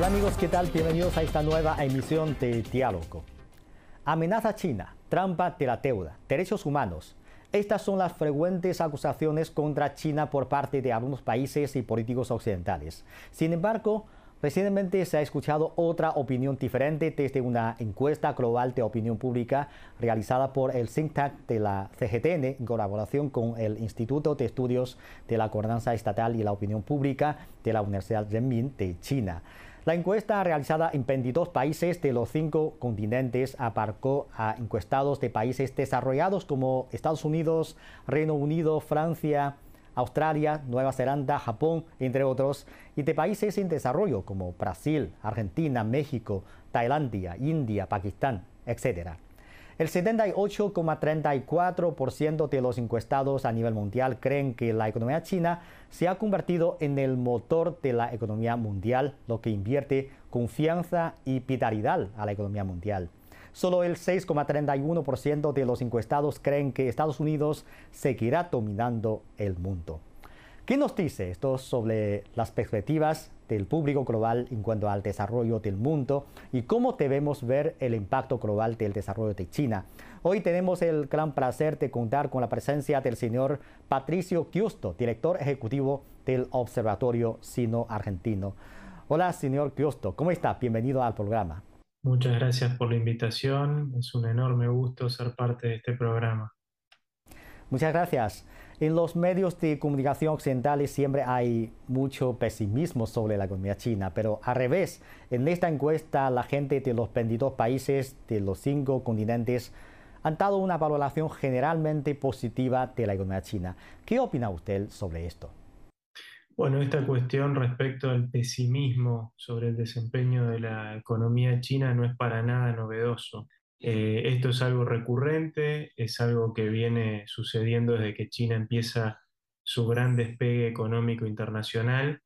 Hola amigos, ¿qué tal? Bienvenidos a esta nueva emisión de Diálogo. Amenaza China, trampa de la deuda, derechos humanos. Estas son las frecuentes acusaciones contra China por parte de algunos países y políticos occidentales. Sin embargo, Recientemente se ha escuchado otra opinión diferente desde una encuesta global de opinión pública realizada por el think tank de la CGTN en colaboración con el Instituto de Estudios de la Gobernanza Estatal y la Opinión Pública de la Universidad Renmin de China. La encuesta realizada en 22 países de los cinco continentes abarcó a encuestados de países desarrollados como Estados Unidos, Reino Unido, Francia, Australia, Nueva Zelanda, Japón, entre otros, y de países en desarrollo como Brasil, Argentina, México, Tailandia, India, Pakistán, etc. El 78,34% de los encuestados a nivel mundial creen que la economía china se ha convertido en el motor de la economía mundial, lo que invierte confianza y vitalidad a la economía mundial. Solo el 6,31% de los encuestados creen que Estados Unidos seguirá dominando el mundo. ¿Qué nos dice esto sobre las perspectivas del público global en cuanto al desarrollo del mundo y cómo debemos ver el impacto global del desarrollo de China? Hoy tenemos el gran placer de contar con la presencia del señor Patricio Giusto, director ejecutivo del Observatorio Sino-Argentino. Hola, señor Giusto, ¿cómo está? Bienvenido al programa. Muchas gracias por la invitación. Es un enorme gusto ser parte de este programa. Muchas gracias. En los medios de comunicación occidentales siempre hay mucho pesimismo sobre la economía china, pero al revés, en esta encuesta la gente de los 22 países de los cinco continentes han dado una valoración generalmente positiva de la economía china. ¿Qué opina usted sobre esto? Bueno, esta cuestión respecto al pesimismo sobre el desempeño de la economía china no es para nada novedoso. Eh, esto es algo recurrente, es algo que viene sucediendo desde que China empieza su gran despegue económico internacional.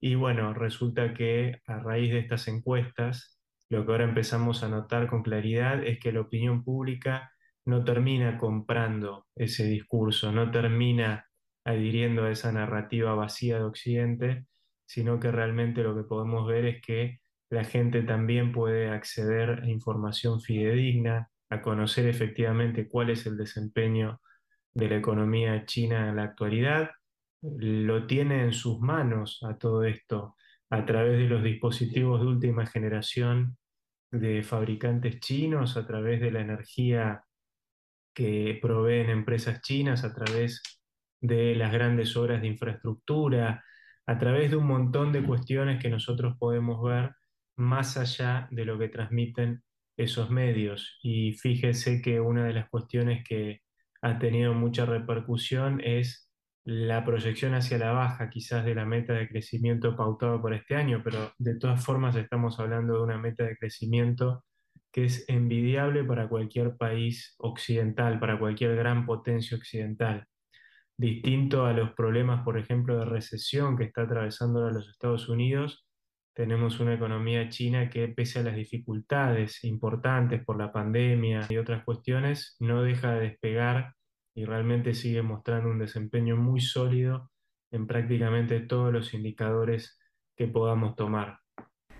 Y bueno, resulta que a raíz de estas encuestas, lo que ahora empezamos a notar con claridad es que la opinión pública no termina comprando ese discurso, no termina adhiriendo a esa narrativa vacía de Occidente, sino que realmente lo que podemos ver es que la gente también puede acceder a información fidedigna, a conocer efectivamente cuál es el desempeño de la economía china en la actualidad. Lo tiene en sus manos a todo esto a través de los dispositivos de última generación de fabricantes chinos, a través de la energía que proveen empresas chinas, a través de las grandes obras de infraestructura, a través de un montón de cuestiones que nosotros podemos ver más allá de lo que transmiten esos medios. Y fíjese que una de las cuestiones que ha tenido mucha repercusión es la proyección hacia la baja quizás de la meta de crecimiento pautada por este año, pero de todas formas estamos hablando de una meta de crecimiento que es envidiable para cualquier país occidental, para cualquier gran potencia occidental distinto a los problemas, por ejemplo, de recesión que está atravesando los Estados Unidos, tenemos una economía china que, pese a las dificultades importantes por la pandemia y otras cuestiones, no deja de despegar y realmente sigue mostrando un desempeño muy sólido en prácticamente todos los indicadores que podamos tomar.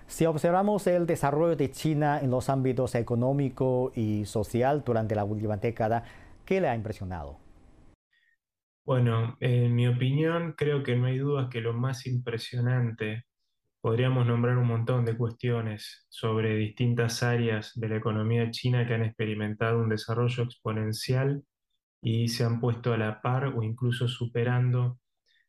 Si observamos el desarrollo de China en los ámbitos económico y social durante la última década, ¿qué le ha impresionado? Bueno, en mi opinión, creo que no hay dudas que lo más impresionante, podríamos nombrar un montón de cuestiones sobre distintas áreas de la economía china que han experimentado un desarrollo exponencial y se han puesto a la par o incluso superando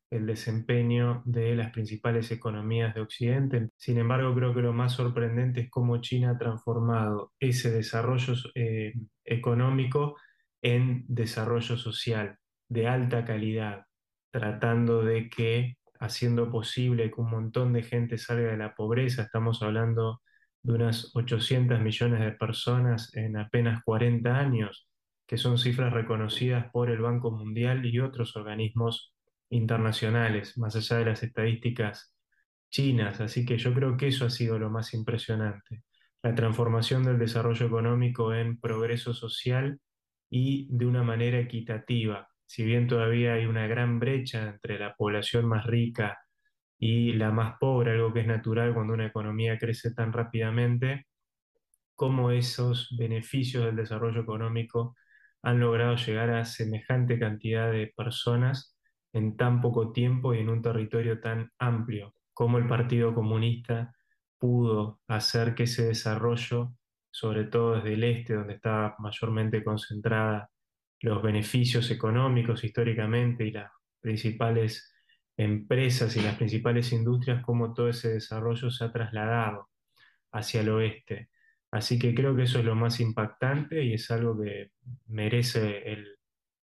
el desempeño de las principales economías de Occidente. Sin embargo, creo que lo más sorprendente es cómo China ha transformado ese desarrollo eh, económico en desarrollo social de alta calidad, tratando de que, haciendo posible que un montón de gente salga de la pobreza, estamos hablando de unas 800 millones de personas en apenas 40 años, que son cifras reconocidas por el Banco Mundial y otros organismos internacionales, más allá de las estadísticas chinas. Así que yo creo que eso ha sido lo más impresionante, la transformación del desarrollo económico en progreso social y de una manera equitativa, si bien todavía hay una gran brecha entre la población más rica y la más pobre, algo que es natural cuando una economía crece tan rápidamente, cómo esos beneficios del desarrollo económico han logrado llegar a semejante cantidad de personas en tan poco tiempo y en un territorio tan amplio, cómo el Partido Comunista pudo hacer que ese desarrollo, sobre todo desde el este, donde estaba mayormente concentrada los beneficios económicos históricamente y las principales empresas y las principales industrias, cómo todo ese desarrollo se ha trasladado hacia el oeste. Así que creo que eso es lo más impactante y es algo que merece el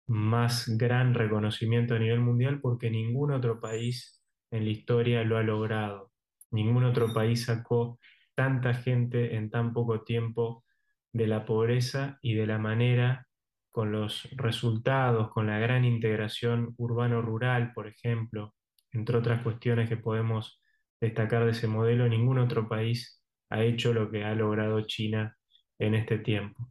más gran reconocimiento a nivel mundial porque ningún otro país en la historia lo ha logrado. Ningún otro país sacó tanta gente en tan poco tiempo de la pobreza y de la manera con los resultados, con la gran integración urbano-rural, por ejemplo, entre otras cuestiones que podemos destacar de ese modelo, ningún otro país ha hecho lo que ha logrado China en este tiempo.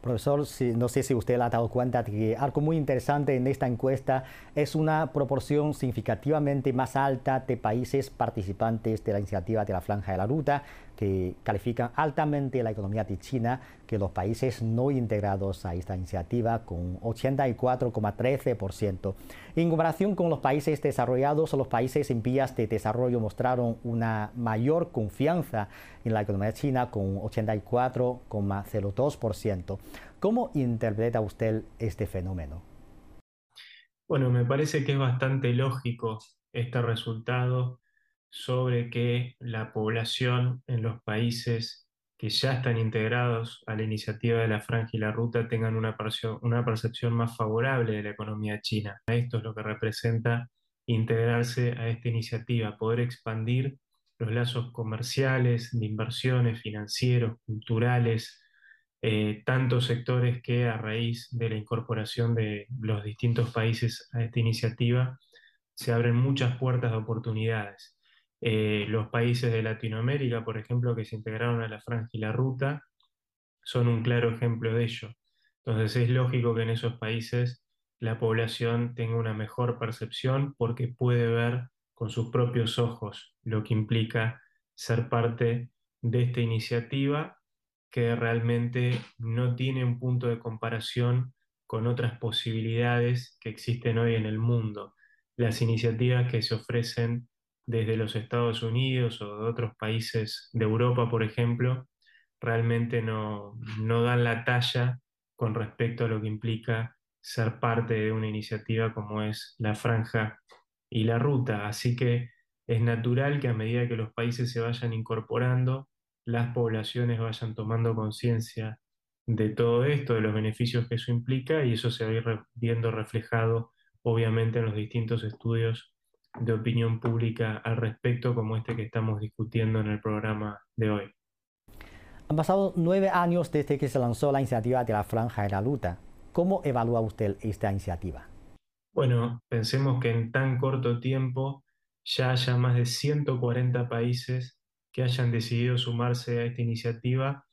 Profesor, no sé si usted ha dado cuenta de que algo muy interesante en esta encuesta es una proporción significativamente más alta de países participantes de la iniciativa de la Franja de la Ruta que califican altamente la economía de China que los países no integrados a esta iniciativa con 84,13%. En comparación con los países desarrollados, los países en vías de desarrollo mostraron una mayor confianza en la economía china con 84,02%. ¿Cómo interpreta usted este fenómeno? Bueno, me parece que es bastante lógico este resultado sobre que la población en los países que ya están integrados a la iniciativa de la franja y la ruta tengan una, percepción más favorable de la economía china. Esto es lo que representa integrarse a esta iniciativa, poder expandir los lazos comerciales, de inversiones, financieros, culturales, eh, tantos sectores que a raíz de la incorporación de los distintos países a esta iniciativa se abren muchas puertas de oportunidades. Eh, los países de Latinoamérica, por ejemplo, que se integraron a la franja y la ruta, son un claro ejemplo de ello. Entonces es lógico que en esos países la población tenga una mejor percepción porque puede ver con sus propios ojos lo que implica ser parte de esta iniciativa que realmente no tiene un punto de comparación con otras posibilidades que existen hoy en el mundo. Las iniciativas que se ofrecen desde los Estados Unidos o de otros países de Europa, por ejemplo, realmente no, no dan la talla con respecto a lo que implica ser parte de una iniciativa como es la franja y la ruta. Así que es natural que a medida que los países se vayan incorporando, las poblaciones vayan tomando conciencia de todo esto, de los beneficios que eso implica, y eso se va a ir viendo reflejado obviamente en los distintos estudios de opinión pública al respecto como este que estamos discutiendo en el programa de hoy. Han pasado nueve años desde que se lanzó la iniciativa de la Franja de la Luta. ¿Cómo evalúa usted esta iniciativa? Bueno, pensemos que en tan corto tiempo ya haya más de 140 países que hayan decidido sumarse a esta iniciativa.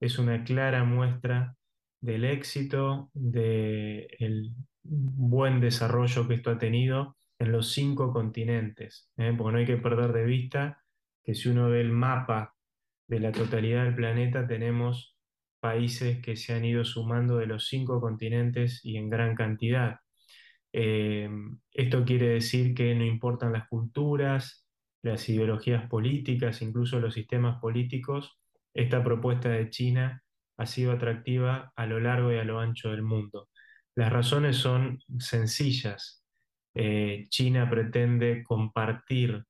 Es una clara muestra del éxito, del buen desarrollo que esto ha tenido en los cinco continentes, ¿eh? porque no hay que perder de vista que si uno ve el mapa de la totalidad del planeta, tenemos países que se han ido sumando de los cinco continentes y en gran cantidad. Eh, esto quiere decir que no importan las culturas, las ideologías políticas, incluso los sistemas políticos, esta propuesta de China ha sido atractiva a lo largo y a lo ancho del mundo. Las razones son sencillas. Eh, China pretende compartir,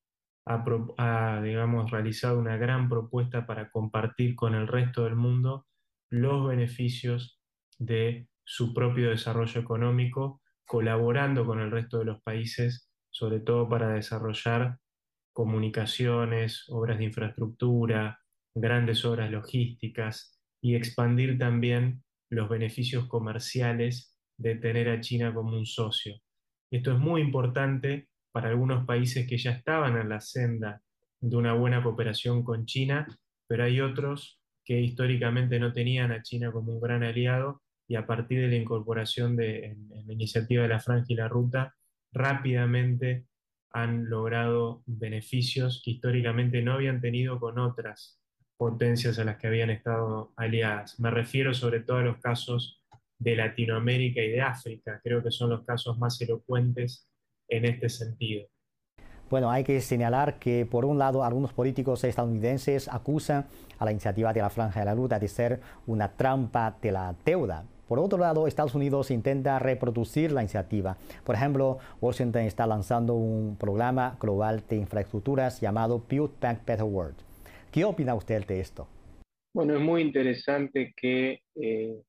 ha, digamos, realizado una gran propuesta para compartir con el resto del mundo los beneficios de su propio desarrollo económico, colaborando con el resto de los países, sobre todo para desarrollar comunicaciones, obras de infraestructura, grandes obras logísticas y expandir también los beneficios comerciales de tener a China como un socio. Esto es muy importante para algunos países que ya estaban en la senda de una buena cooperación con China, pero hay otros que históricamente no tenían a China como un gran aliado y a partir de la incorporación de la iniciativa de la Franja y la Ruta, rápidamente han logrado beneficios que históricamente no habían tenido con otras potencias a las que habían estado aliadas. Me refiero sobre todo a los casos de Latinoamérica y de África. Creo que son los casos más elocuentes en este sentido. Bueno, hay que señalar que por un lado algunos políticos estadounidenses acusan a la iniciativa de la Franja de la Ruta de ser una trampa de la deuda. Por otro lado, Estados Unidos intenta reproducir la iniciativa. Por ejemplo, Washington está lanzando un programa global de infraestructuras llamado Build Back Better World. ¿Qué opina usted de esto? Bueno, es muy interesante que eh,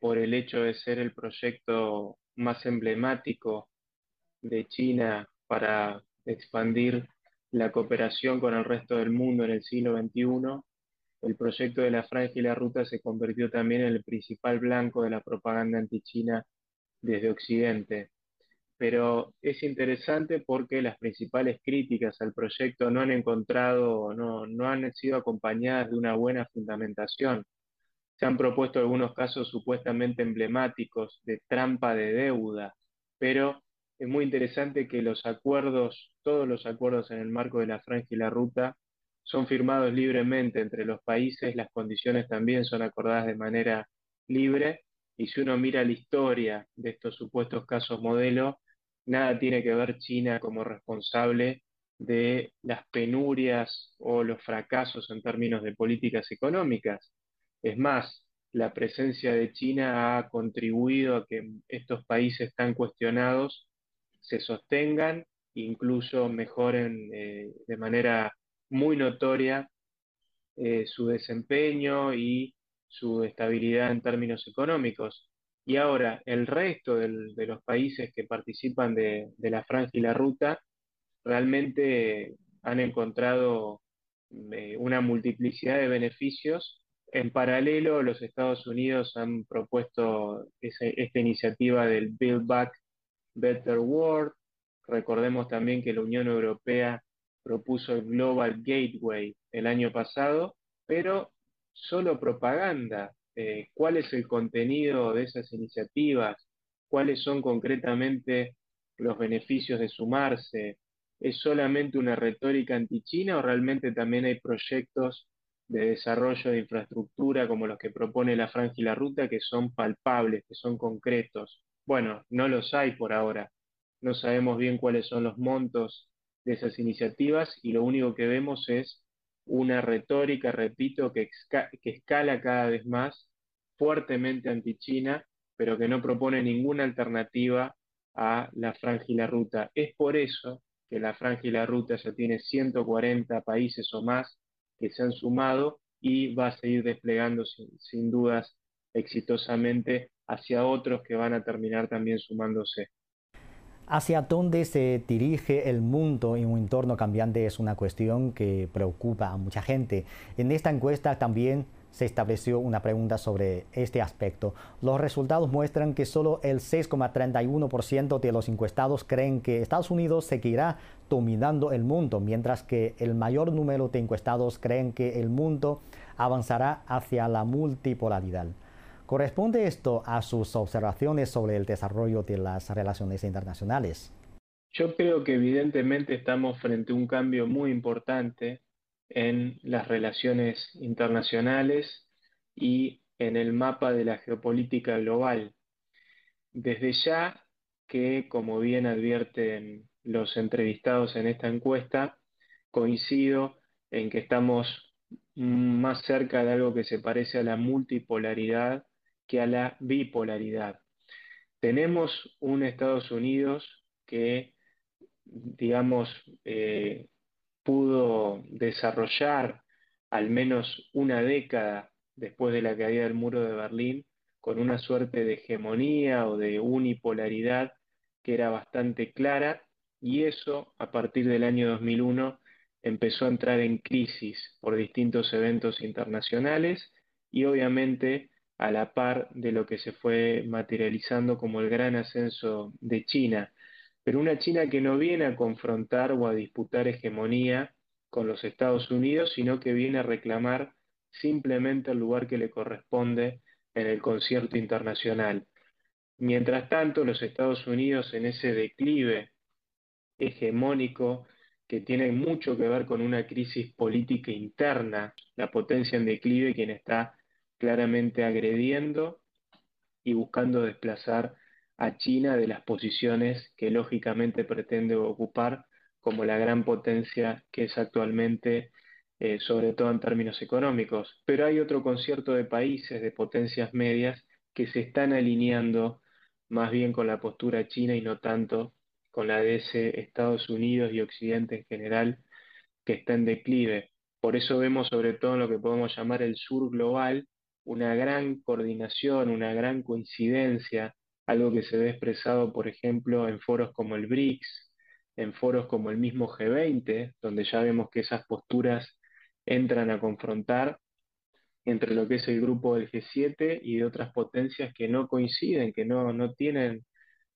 por el hecho de ser el proyecto más emblemático de China para expandir la cooperación con el resto del mundo en el siglo XXI, el proyecto de la Franja y la Ruta se convirtió también en el principal blanco de la propaganda anti-China desde Occidente. Pero es interesante porque las principales críticas al proyecto no han encontrado, no, no han sido acompañadas de una buena fundamentación. Se han propuesto algunos casos supuestamente emblemáticos de trampa de deuda, pero es muy interesante que los acuerdos, todos los acuerdos en el marco de la franja y la ruta, son firmados libremente entre los países, las condiciones también son acordadas de manera libre, y si uno mira la historia de estos supuestos casos modelo, nada tiene que ver China como responsable de las penurias o los fracasos en términos de políticas económicas. Es más, la presencia de China ha contribuido a que estos países tan cuestionados se sostengan, incluso mejoren eh, de manera muy notoria eh, su desempeño y su estabilidad en términos económicos. Y ahora, el resto de los países que participan de, la franja y la ruta realmente han encontrado eh, una multiplicidad de beneficios. En paralelo, los Estados Unidos han propuesto esta iniciativa del Build Back Better World. Recordemos también que la Unión Europea propuso el Global Gateway el año pasado, pero solo propaganda. Eh, ¿Cuál es el contenido de esas iniciativas? ¿Cuáles son concretamente los beneficios de sumarse? ¿Es solamente una retórica anti-China o realmente también hay proyectos de desarrollo de infraestructura como los que propone la Franja y la Ruta que son palpables, que son concretos? Bueno, no los hay por ahora. No sabemos bien cuáles son los montos de esas iniciativas y lo único que vemos es una retórica, repito, que, que escala cada vez más fuertemente anti-China, pero que no propone ninguna alternativa a la franja y la ruta. Es por eso que la franja y la ruta ya tiene 140 países o más que se han sumado y va a seguir desplegando sin dudas exitosamente hacia otros que van a terminar también sumándose. ¿Hacia dónde se dirige el mundo en un entorno cambiante? Es una cuestión que preocupa a mucha gente. En esta encuesta también se estableció una pregunta sobre este aspecto. Los resultados muestran que solo el 6,31% de los encuestados creen que Estados Unidos seguirá dominando el mundo, mientras que el mayor número de encuestados creen que el mundo avanzará hacia la multipolaridad. ¿Corresponde esto a sus observaciones sobre el desarrollo de las relaciones internacionales? Yo creo que evidentemente estamos frente a un cambio muy importante en las relaciones internacionales y en el mapa de la geopolítica global. Desde ya que, como bien advierten los entrevistados en esta encuesta, coincido en que estamos más cerca de algo que se parece a la multipolaridad que a la bipolaridad. Tenemos un Estados Unidos que, digamos, eh, pudo desarrollar al menos una década después de la caída del muro de Berlín con una suerte de hegemonía o de unipolaridad que era bastante clara y eso a partir del año 2001 empezó a entrar en crisis por distintos eventos internacionales y obviamente a la par de lo que se fue materializando como el gran ascenso de China, pero una China que no viene a confrontar o a disputar hegemonía con los Estados Unidos, sino que viene a reclamar simplemente el lugar que le corresponde en el concierto internacional. Mientras tanto, los Estados Unidos en ese declive hegemónico que tiene mucho que ver con una crisis política interna, la potencia en declive quien está claramente agrediendo y buscando desplazar a China de las posiciones que lógicamente pretende ocupar como la gran potencia que es actualmente, eh, sobre todo en términos económicos. Pero hay otro concierto de países, de potencias medias, que se están alineando más bien con la postura china y no tanto con la de ese Estados Unidos y Occidente en general que está en declive. Por eso vemos sobre todo en lo que podemos llamar el sur global una gran coordinación, una gran coincidencia, algo que se ve expresado, por ejemplo, en foros como el BRICS, en foros como el mismo G20, donde ya vemos que esas posturas entran a confrontar entre lo que es el grupo del G7 y de otras potencias que no coinciden, que no, no tienen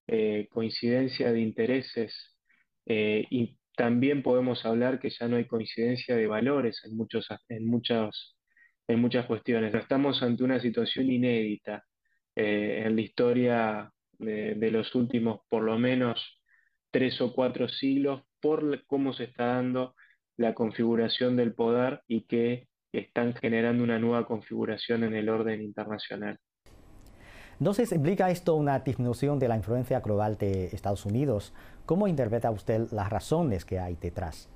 eh, coincidencia de intereses eh, y también podemos hablar que ya no hay coincidencia de valores en, muchos, en, en muchas cuestiones. Estamos ante una situación inédita eh, en la historia de, los últimos por lo menos tres o cuatro siglos por cómo se está dando la configuración del poder y que están generando una nueva configuración en el orden internacional. Entonces, ¿implica esto una disminución de la influencia global de Estados Unidos? ¿Cómo interpreta usted las razones que hay detrás?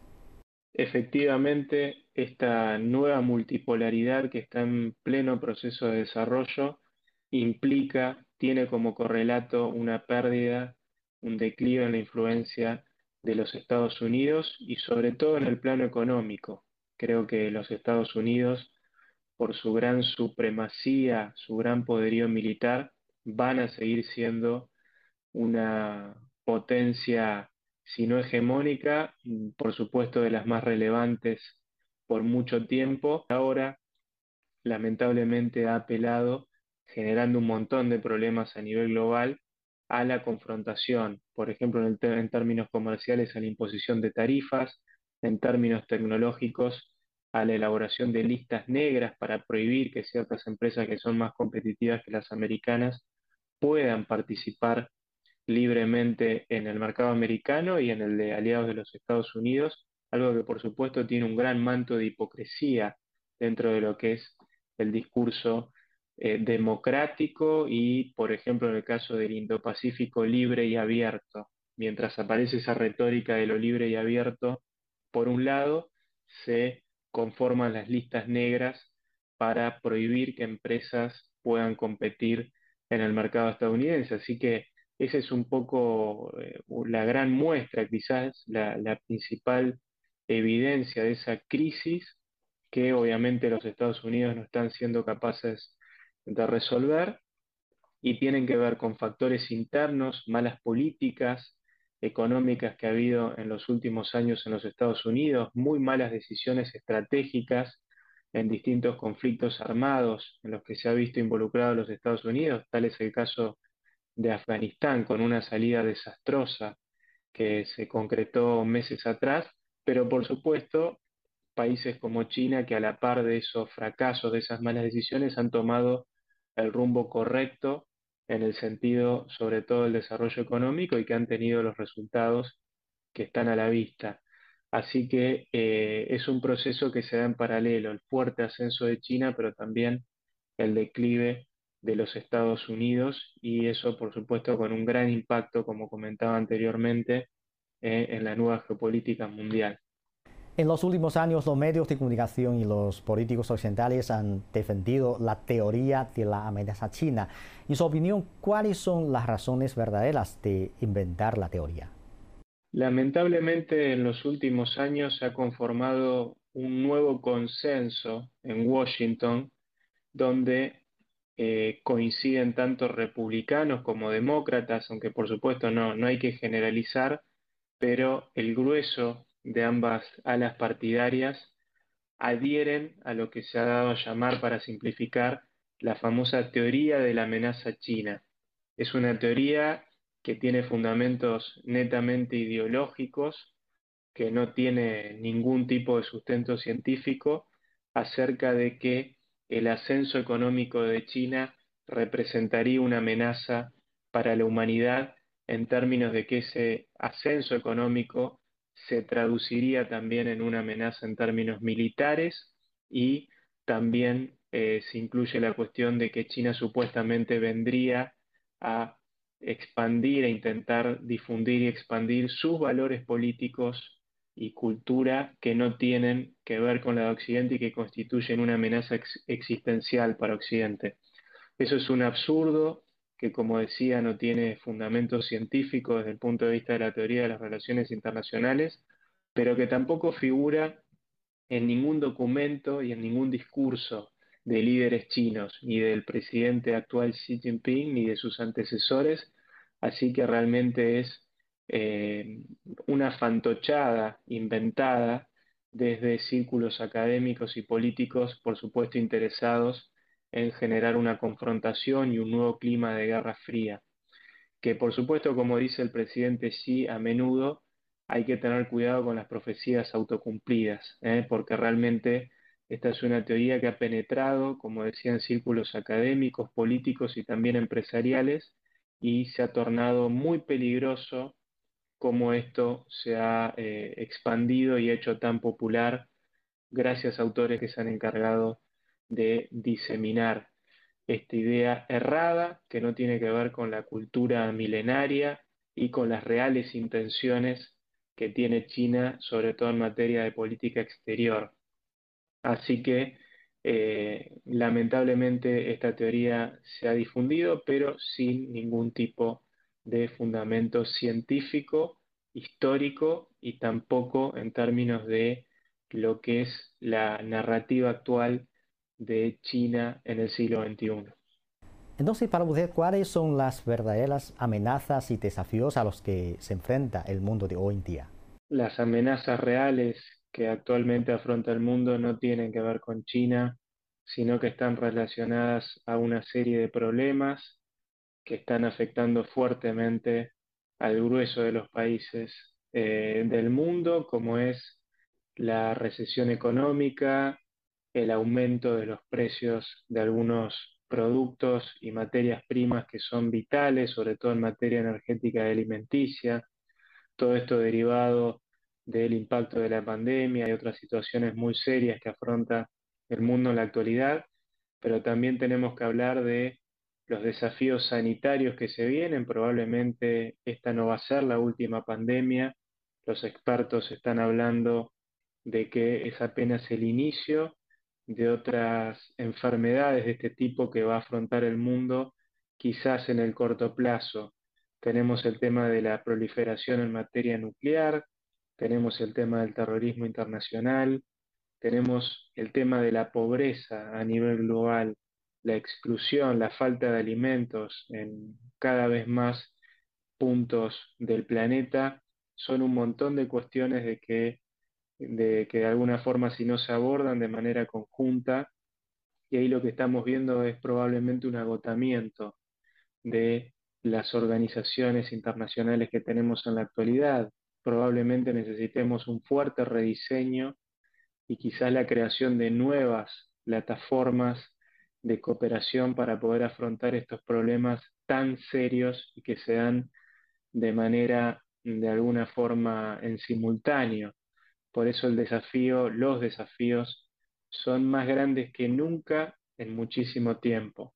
Efectivamente, esta nueva multipolaridad que está en pleno proceso de desarrollo implica, tiene como correlato una pérdida, un declive en la influencia de los Estados Unidos y sobre todo en el plano económico. Creo que los Estados Unidos por su gran supremacía, su gran poderío militar, van a seguir siendo una potencia, si no hegemónica, por supuesto de las más relevantes por mucho tiempo. Ahora, lamentablemente, ha apelado, generando un montón de problemas a nivel global, a la confrontación, por ejemplo, en, términos comerciales, a la imposición de tarifas, en términos tecnológicos, a la elaboración de listas negras para prohibir que ciertas empresas que son más competitivas que las americanas puedan participar libremente en el mercado americano y en el de aliados de los Estados Unidos, algo que por supuesto tiene un gran manto de hipocresía dentro de lo que es el discurso eh, democrático y, por ejemplo, en el caso del Indo-Pacífico libre y abierto. Mientras aparece esa retórica de lo libre y abierto, por un lado, se conforman las listas negras para prohibir que empresas puedan competir en el mercado estadounidense. Así que esa es un poco eh, la gran muestra, quizás la, la principal evidencia de esa crisis que obviamente los Estados Unidos no están siendo capaces de resolver y tienen que ver con factores internos, malas políticas, económicas que ha habido en los últimos años en los Estados Unidos, muy malas decisiones estratégicas en distintos conflictos armados en los que se ha visto involucrado los Estados Unidos, tal es el caso de Afganistán, con una salida desastrosa que se concretó meses atrás, pero por supuesto países como China que a la par de esos fracasos, de esas malas decisiones, han tomado el rumbo correcto en el sentido sobre todo del desarrollo económico y que han tenido los resultados que están a la vista. Así que eh, es un proceso que se da en paralelo, el fuerte ascenso de China, pero también el declive de los Estados Unidos y eso, por supuesto, con un gran impacto, como comentaba anteriormente, eh, en la nueva geopolítica mundial. En los últimos años, los medios de comunicación y los políticos occidentales han defendido la teoría de la amenaza china. En su opinión, ¿cuáles son las razones verdaderas de inventar la teoría? Lamentablemente, en los últimos años se ha conformado un nuevo consenso en Washington donde eh, coinciden tanto republicanos como demócratas, aunque por supuesto no, no hay que generalizar, pero el grueso de ambas alas partidarias adhieren a lo que se ha dado a llamar, para simplificar, la famosa teoría de la amenaza china. Es una teoría que tiene fundamentos netamente ideológicos, que no tiene ningún tipo de sustento científico, acerca de que el ascenso económico de China representaría una amenaza para la humanidad en términos de que ese ascenso económico se traduciría también en una amenaza en términos militares y también eh, se incluye la cuestión de que China supuestamente vendría a expandir e intentar difundir y expandir sus valores políticos y cultura que no tienen que ver con la de Occidente y que constituyen una amenaza existencial para Occidente. Eso es un absurdo que, como decía, no tiene fundamento científico desde el punto de vista de la teoría de las relaciones internacionales, pero que tampoco figura en ningún documento y en ningún discurso de líderes chinos, ni del presidente actual Xi Jinping, ni de sus antecesores, así que realmente es eh, una fantochada inventada desde círculos académicos y políticos, por supuesto interesados en generar una confrontación y un nuevo clima de guerra fría, que por supuesto, como dice el presidente Xi, a menudo hay que tener cuidado con las profecías autocumplidas, ¿eh? porque realmente esta es una teoría que ha penetrado, como decían, círculos académicos, políticos y también empresariales, y se ha tornado muy peligroso cómo esto se ha eh, expandido y hecho tan popular gracias a autores que se han encargado de diseminar esta idea errada que no tiene que ver con la cultura milenaria y con las reales intenciones que tiene China, sobre todo en materia de política exterior. Así que eh, lamentablemente esta teoría se ha difundido, pero sin ningún tipo de fundamento científico, histórico y tampoco en términos de lo que es la narrativa actual de China en el siglo XXI. Entonces, para usted, ¿cuáles son las verdaderas amenazas y desafíos a los que se enfrenta el mundo de hoy en día? Las amenazas reales que actualmente afronta el mundo no tienen que ver con China, sino que están relacionadas a una serie de problemas que están afectando fuertemente al grueso de los países eh, del mundo, como es la recesión económica, el aumento de los precios de algunos productos y materias primas que son vitales, sobre todo en materia energética y alimenticia, todo esto derivado del impacto de la pandemia y otras situaciones muy serias que afronta el mundo en la actualidad, pero también tenemos que hablar de los desafíos sanitarios que se vienen. Probablemente esta no va a ser la última pandemia. Los expertos están hablando de que es apenas el inicio de otras enfermedades de este tipo que va a afrontar el mundo, quizás en el corto plazo. Tenemos el tema de la proliferación en materia nuclear, tenemos el tema del terrorismo internacional, tenemos el tema de la pobreza a nivel global, la exclusión, la falta de alimentos en cada vez más puntos del planeta, son un montón de cuestiones de que de que de alguna forma si no se abordan de manera conjunta, y ahí lo que estamos viendo es probablemente un agotamiento de las organizaciones internacionales que tenemos en la actualidad. Probablemente necesitemos un fuerte rediseño y quizás la creación de nuevas plataformas de cooperación para poder afrontar estos problemas tan serios y que se dan de manera, de alguna forma, en simultáneo. Por eso el desafío, los desafíos son más grandes que nunca en muchísimo tiempo.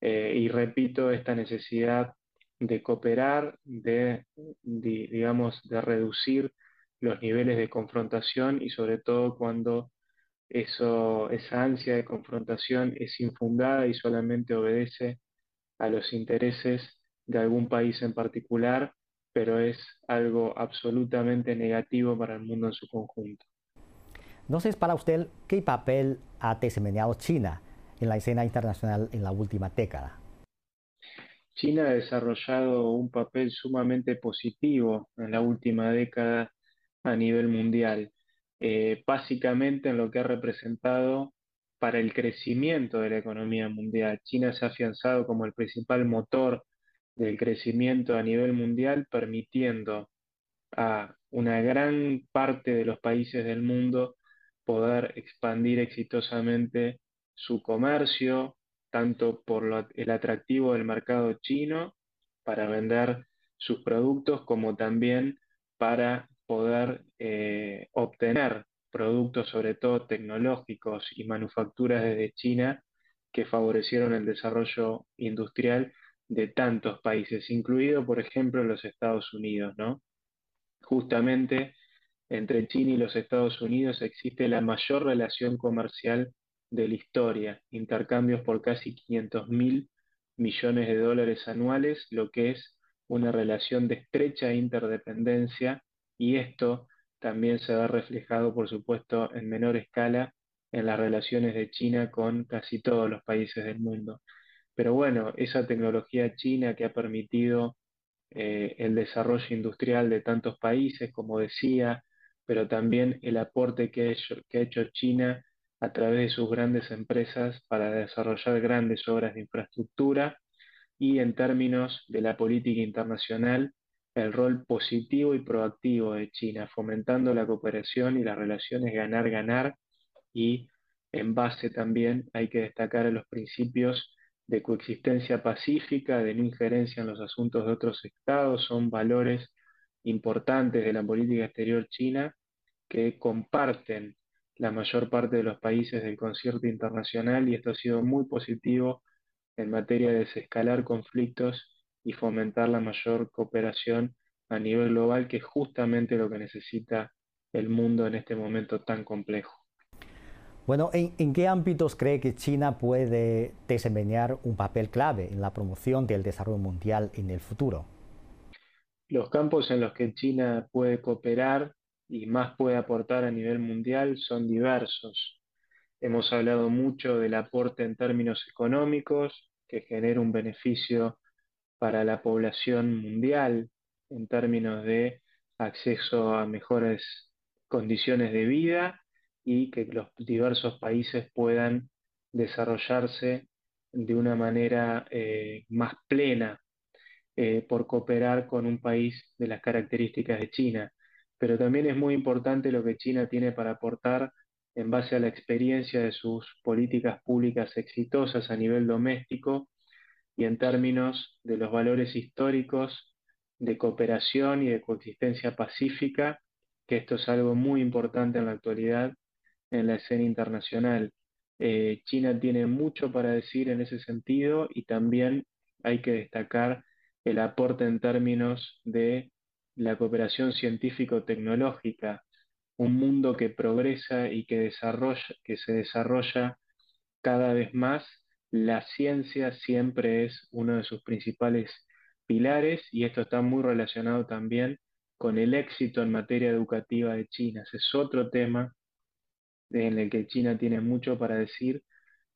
Eh, y repito, esta necesidad de cooperar, de, digamos, de reducir los niveles de confrontación y sobre todo cuando eso, esa ansia de confrontación es infundada y solamente obedece a los intereses de algún país en particular pero es algo absolutamente negativo para el mundo en su conjunto. Entonces, para usted, ¿qué papel ha desempeñado China en la escena internacional en la última década? China ha desarrollado un papel sumamente positivo en la última década a nivel mundial, eh, básicamente en lo que ha representado para el crecimiento de la economía mundial. China se ha afianzado como el principal motor del crecimiento a nivel mundial, permitiendo a una gran parte de los países del mundo poder expandir exitosamente su comercio, tanto por el atractivo del mercado chino para vender sus productos como también para poder eh, obtener productos, sobre todo tecnológicos y manufacturas desde China, que favorecieron el desarrollo industrial de tantos países, incluido, por ejemplo, los Estados Unidos, ¿no? Justamente entre China y los Estados Unidos existe la mayor relación comercial de la historia, intercambios por casi 500 mil millones de dólares anuales, lo que es una relación de estrecha interdependencia y esto también se ve reflejado, por supuesto, en menor escala en las relaciones de China con casi todos los países del mundo. Pero bueno, esa tecnología china que ha permitido eh, el desarrollo industrial de tantos países, como decía, pero también el aporte que ha hecho China a través de sus grandes empresas para desarrollar grandes obras de infraestructura y en términos de la política internacional, el rol positivo y proactivo de China, fomentando la cooperación y las relaciones ganar-ganar y en base también hay que destacar los principios de coexistencia pacífica, de no injerencia en los asuntos de otros estados, son valores importantes de la política exterior china que comparten la mayor parte de los países del concierto internacional y esto ha sido muy positivo en materia de desescalar conflictos y fomentar la mayor cooperación a nivel global, que es justamente lo que necesita el mundo en este momento tan complejo. Bueno, ¿en, qué ámbitos cree que China puede desempeñar un papel clave en la promoción del desarrollo mundial en el futuro? Los campos en los que China puede cooperar y más puede aportar a nivel mundial son diversos. Hemos hablado mucho del aporte en términos económicos, que genera un beneficio para la población mundial en términos de acceso a mejores condiciones de vida y que los diversos países puedan desarrollarse de una manera eh, más plena eh, por cooperar con un país de las características de China. Pero también es muy importante lo que China tiene para aportar en base a la experiencia de sus políticas públicas exitosas a nivel doméstico y en términos de los valores históricos de cooperación y de coexistencia pacífica, que esto es algo muy importante en la actualidad en la escena internacional. Eh, China tiene mucho para decir en ese sentido y también hay que destacar el aporte en términos de la cooperación científico-tecnológica, un mundo que progresa y que, desarrolla, que se desarrolla cada vez más, la ciencia siempre es uno de sus principales pilares y esto está muy relacionado también con el éxito en materia educativa de China. Ese es otro tema en el que China tiene mucho para decir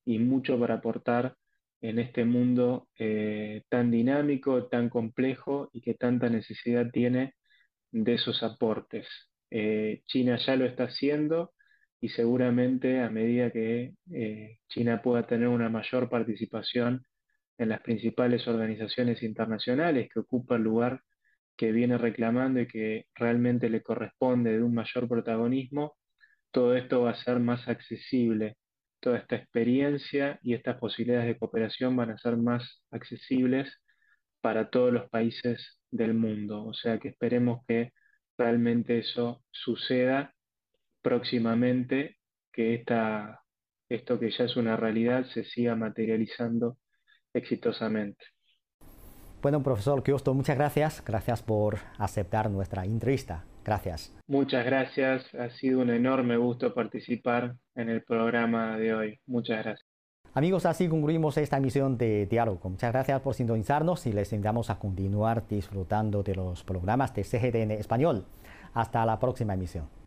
y mucho para aportar en este mundo eh, tan dinámico, tan complejo y que tanta necesidad tiene de esos aportes. Eh, China ya lo está haciendo y seguramente a medida que eh, China pueda tener una mayor participación en las principales organizaciones internacionales que ocupa el lugar que viene reclamando y que realmente le corresponde de un mayor protagonismo, todo esto va a ser más accesible toda esta experiencia y estas posibilidades de cooperación van a ser más accesibles para todos los países del mundo. O sea que esperemos que realmente eso suceda próximamente, que esta, esto que ya es una realidad se siga materializando exitosamente. Bueno, profesor Kiosto, muchas gracias. Gracias por aceptar nuestra entrevista. Gracias. Muchas gracias. Ha sido un enorme gusto participar en el programa de hoy. Muchas gracias. Amigos, así concluimos esta emisión de Diálogo. Muchas gracias por sintonizarnos y les invitamos a continuar disfrutando de los programas de CGTN Español. Hasta la próxima emisión.